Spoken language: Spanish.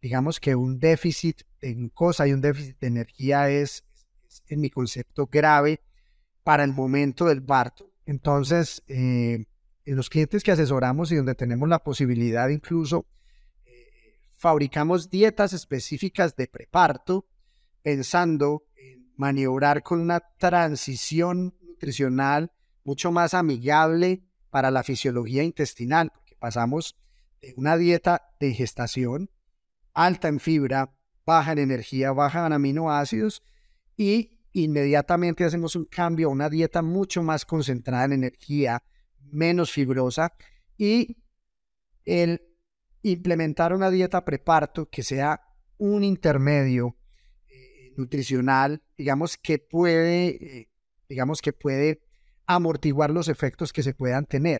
digamos que un déficit de glucosa y un déficit de energía es, en mi concepto, grave para el momento del parto. Entonces, eh, en los clientes que asesoramos y donde tenemos la posibilidad incluso, eh, fabricamos dietas específicas de preparto pensando en maniobrar con una transición nutricional mucho más amigable para la fisiología intestinal, porque pasamos de una dieta de gestación alta en fibra, baja en energía, baja en aminoácidos y inmediatamente hacemos un cambio a una dieta mucho más concentrada en energía, menos fibrosa y el implementar una dieta preparto que sea un intermedio eh, nutricional, digamos que puede, eh, digamos que puede amortiguar los efectos que se puedan tener.